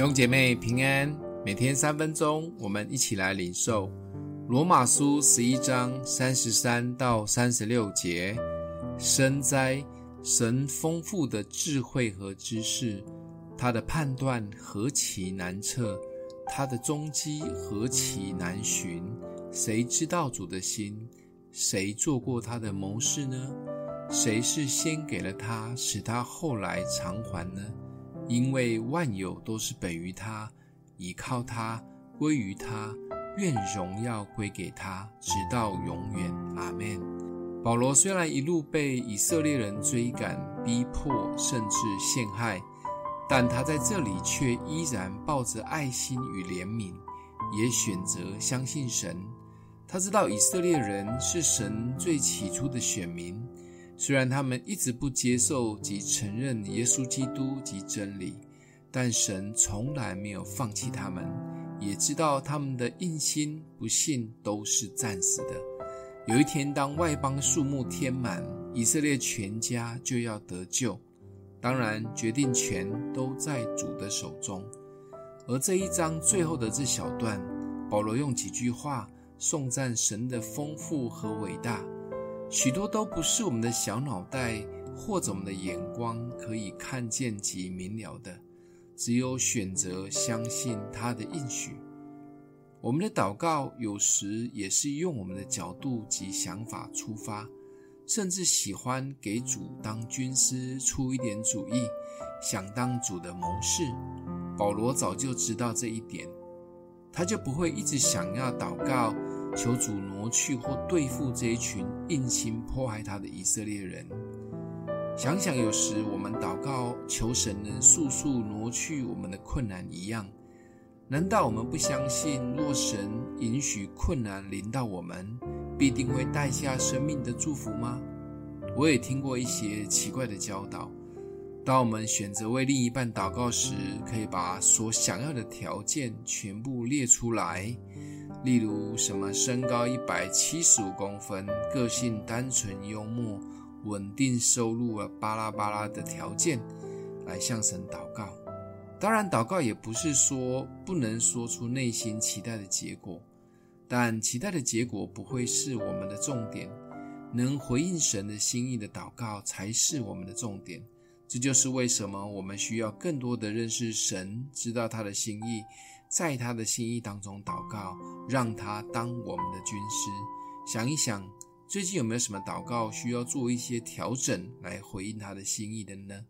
弟兄姐妹平安，每天三分钟，我们一起来领受罗马书十一章三十三到三十六节。深哉，神丰富的智慧和知识，他的判断何其难测，他的踪迹何其难寻。谁知道主的心？谁做过他的谋士呢？谁是先给了他，使他后来偿还呢？因为万有都是本于他，倚靠他，归于他，愿荣耀归给他，直到永远。阿门。保罗虽然一路被以色列人追赶、逼迫，甚至陷害，但他在这里却依然抱着爱心与怜悯，也选择相信神。他知道以色列人是神最起初的选民。虽然他们一直不接受及承认耶稣基督及真理，但神从来没有放弃他们，也知道他们的硬心不信都是暂时的。有一天，当外邦数目填满，以色列全家就要得救。当然，决定权都在主的手中。而这一章最后的这小段，保罗用几句话颂赞神的丰富和伟大。许多都不是我们的小脑袋或者我们的眼光可以看见及明了的，只有选择相信他的应许。我们的祷告有时也是用我们的角度及想法出发，甚至喜欢给主当军师出一点主意，想当主的谋士。保罗早就知道这一点，他就不会一直想要祷告。求主挪去或对付这一群硬心迫害他的以色列人。想想有时我们祷告求神能速速挪去我们的困难一样，难道我们不相信若神允许困难临到我们，必定会带下生命的祝福吗？我也听过一些奇怪的教导。当我们选择为另一半祷告时，可以把所想要的条件全部列出来。例如，什么身高一百七十五公分，个性单纯幽默，稳定收入啊，巴拉巴拉的条件，来向神祷告。当然，祷告也不是说不能说出内心期待的结果，但期待的结果不会是我们的重点。能回应神的心意的祷告才是我们的重点。这就是为什么我们需要更多的认识神，知道他的心意。在他的心意当中祷告，让他当我们的军师。想一想，最近有没有什么祷告需要做一些调整来回应他的心意的呢？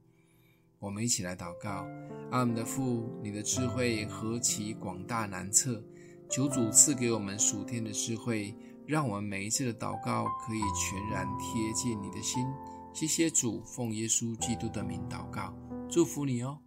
我们一起来祷告：阿们的父，你的智慧何其广大难测，求主赐给我们属天的智慧，让我们每一次的祷告可以全然贴近你的心。谢谢主，奉耶稣基督的名祷告，祝福你哦。